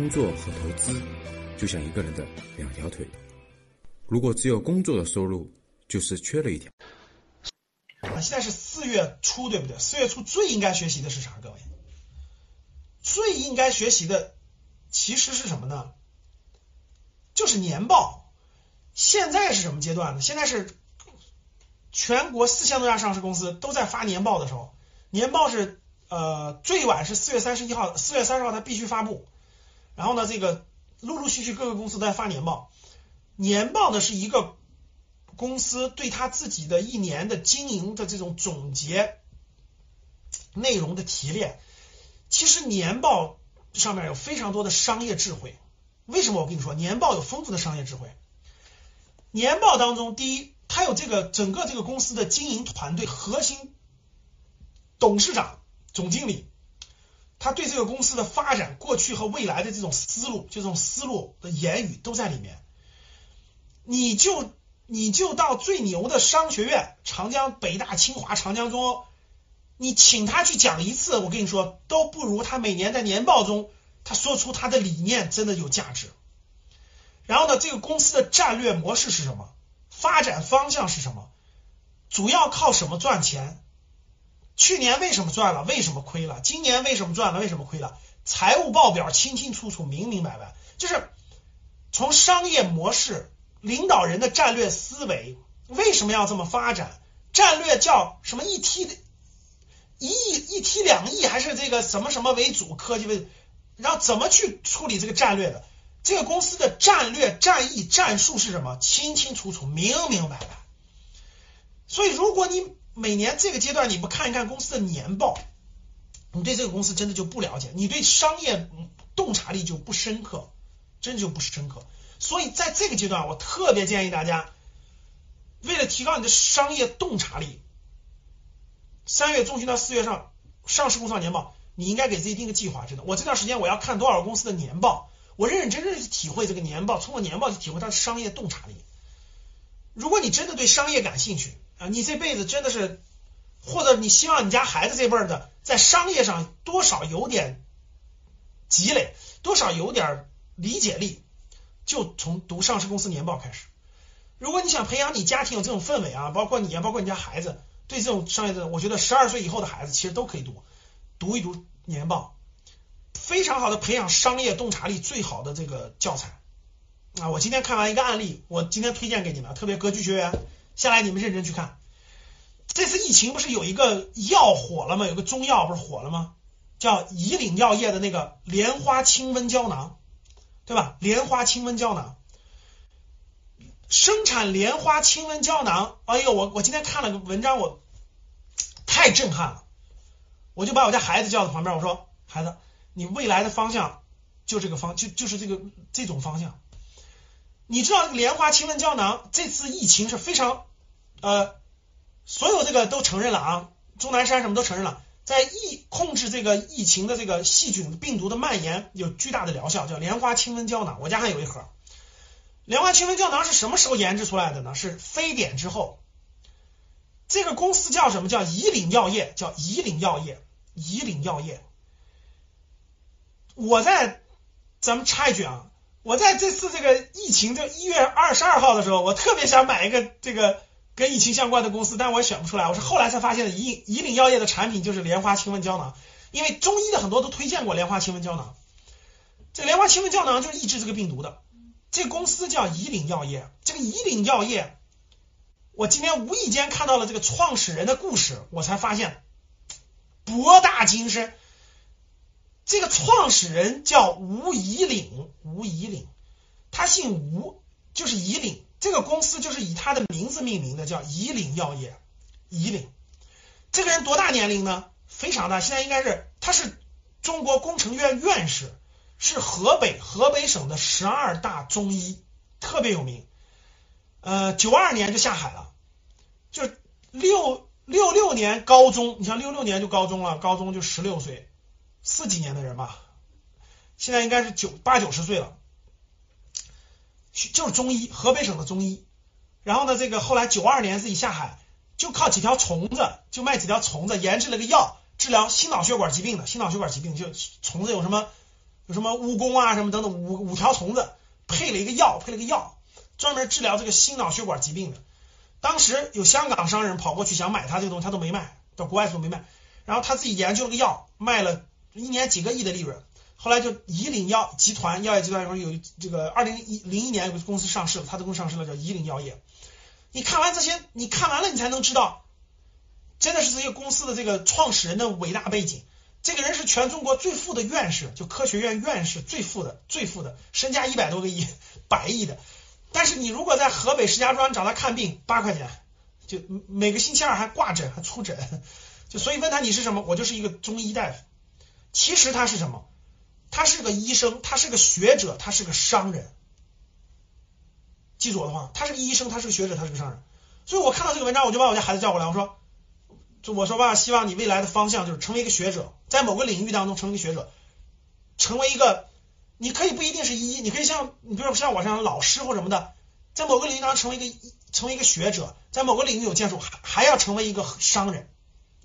工作和投资就像一个人的两条腿，如果只有工作的收入，就是缺了一条。啊，现在是四月初，对不对？四月初最应该学习的是啥？各位，最应该学习的其实是什么呢？就是年报。现在是什么阶段呢？现在是全国四千多家上市公司都在发年报的时候，年报是呃最晚是四月三十一号，四月三十号它必须发布。然后呢，这个陆陆续续各个公司在发年报，年报呢是一个公司对他自己的一年的经营的这种总结内容的提炼。其实年报上面有非常多的商业智慧。为什么我跟你说年报有丰富的商业智慧？年报当中，第一，它有这个整个这个公司的经营团队核心董事长、总经理。他对这个公司的发展、过去和未来的这种思路，这种思路的言语都在里面。你就你就到最牛的商学院，长江、北大、清华、长江、中，你请他去讲一次，我跟你说，都不如他每年在年报中他说出他的理念真的有价值。然后呢，这个公司的战略模式是什么？发展方向是什么？主要靠什么赚钱？去年为什么赚了？为什么亏了？今年为什么赚了？为什么亏了？财务报表清清楚楚、明明白白，就是从商业模式、领导人的战略思维，为什么要这么发展？战略叫什么？一梯的一亿、一梯两亿，还是这个什么什么为主？科技为，然后怎么去处理这个战略的？这个公司的战略、战役、战术是什么？清清楚楚、明明白白。所以，如果你每年这个阶段你不看一看公司的年报，你对这个公司真的就不了解，你对商业洞察力就不深刻，真就不是深刻。所以在这个阶段，我特别建议大家，为了提高你的商业洞察力，三月中旬到四月上上市公司年报，你应该给自己定个计划。真的，我这段时间我要看多少公司的年报，我认认真真的去体会这个年报，通过年报去体会它的商业洞察力。如果你真的对商业感兴趣，啊，你这辈子真的是，或者你希望你家孩子这辈儿的在商业上多少有点积累，多少有点理解力，就从读上市公司年报开始。如果你想培养你家庭有这种氛围啊，包括你啊，包括你家孩子对这种商业的，我觉得十二岁以后的孩子其实都可以读，读一读年报，非常好的培养商业洞察力最好的这个教材啊。我今天看完一个案例，我今天推荐给你们，特别格局学员。下来你们认真去看，这次疫情不是有一个药火了吗？有个中药不是火了吗？叫以岭药业的那个莲花清瘟胶囊，对吧？莲花清瘟胶囊生产莲花清瘟胶囊，哎呦，我我今天看了个文章，我太震撼了，我就把我家孩子叫到旁边，我说孩子，你未来的方向就这个方，就就是这个这种方向。你知道莲花清瘟胶囊这次疫情是非常。呃，所有这个都承认了啊，钟南山什么都承认了，在疫控制这个疫情的这个细菌病毒的蔓延有巨大的疗效，叫莲花清瘟胶囊。我家还有一盒。莲花清瘟胶囊是什么时候研制出来的呢？是非典之后。这个公司叫什么？叫以岭药业，叫以岭药业，以岭药业。我在咱们插一句啊，我在这次这个疫情就一月二十二号的时候，我特别想买一个这个。跟疫情相关的公司，但我也选不出来。我是后来才发现的，以以岭药业的产品就是莲花清瘟胶囊，因为中医的很多都推荐过莲花清瘟胶囊。这莲花清瘟胶囊就是抑制这个病毒的。这公司叫以岭药业，这个以岭药业，我今天无意间看到了这个创始人的故事，我才发现博大精深。这个创始人叫吴以岭，吴以岭，他姓吴，就是以岭。这个公司就是以他的名字命名的，叫以岭药业。以岭，这个人多大年龄呢？非常大，现在应该是他是中国工程院院士，是河北河北省的十二大中医，特别有名。呃，九二年就下海了，就六六六年高中，你像六六年就高中了，高中就十六岁，四几年的人吧，现在应该是九八九十岁了。就是中医，河北省的中医。然后呢，这个后来九二年自己下海，就靠几条虫子，就卖几条虫子，研制了个药，治疗心脑血管疾病的。心脑血管疾病就虫子有什么有什么蜈蚣啊什么等等五五条虫子，配了一个药，配了个药，专门治疗这个心脑血管疾病的。当时有香港商人跑过去想买他这个东西，他都没卖，到国外都没卖。然后他自己研究了个药，卖了一年几个亿的利润。后来就以岭药集团药业集团说有这个二零一零一年有个公司上市了，他的公司上市了，叫以岭药业。你看完这些，你看完了，你才能知道，真的是这些公司的这个创始人的伟大背景。这个人是全中国最富的院士，就科学院院士最富的，最富的，身家一百多个亿，百亿的。但是你如果在河北石家庄找他看病，八块钱，就每个星期二还挂诊，还出诊。就所以问他你是什么，我就是一个中医大夫。其实他是什么？他是个医生，他是个学者，他是个商人。记住我的话，他是个医生，他是个学者，他是个商人。所以我看到这个文章，我就把我家孩子叫过来，我说，就我说爸，希望你未来的方向就是成为一个学者，在某个领域当中成为一个学者，成为一个，你可以不一定是医，你可以像你比如说像我这样的老师或什么的，在某个领域当中成为一个成为一个学者，在某个领域有建树，还还要成为一个商人。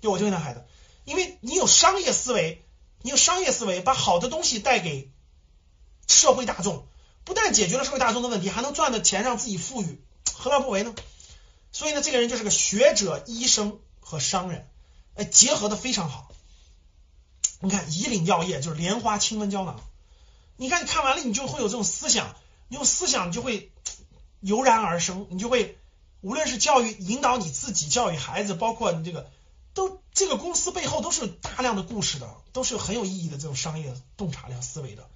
就我就问他孩子，因为你有商业思维，你用商业思维，把好的东西带给社会大众。不但解决了社会大众的问题，还能赚的钱让自己富裕，何乐不为呢？所以呢，这个人就是个学者、医生和商人，哎，结合的非常好。你看，以岭药业就是莲花清瘟胶囊。你看，你看完了，你就会有这种思想，你有思想就会油然而生，你就会无论是教育引导你自己，教育孩子，包括你这个，都这个公司背后都是大量的故事的，都是很有意义的这种商业洞察量思维的。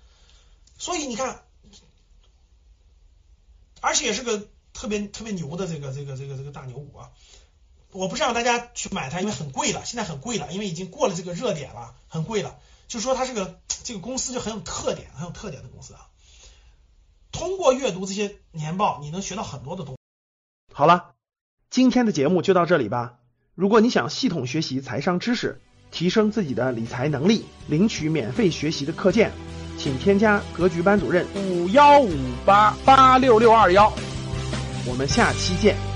所以你看。而且也是个特别特别牛的这个这个这个这个大牛股啊！我不是让大家去买它，因为很贵了，现在很贵了，因为已经过了这个热点了，很贵了。就说它是个这个公司就很有特点，很有特点的公司啊。通过阅读这些年报，你能学到很多的东西。好了，今天的节目就到这里吧。如果你想系统学习财商知识，提升自己的理财能力，领取免费学习的课件。请添加格局班主任五幺五八八六六二幺，我们下期见。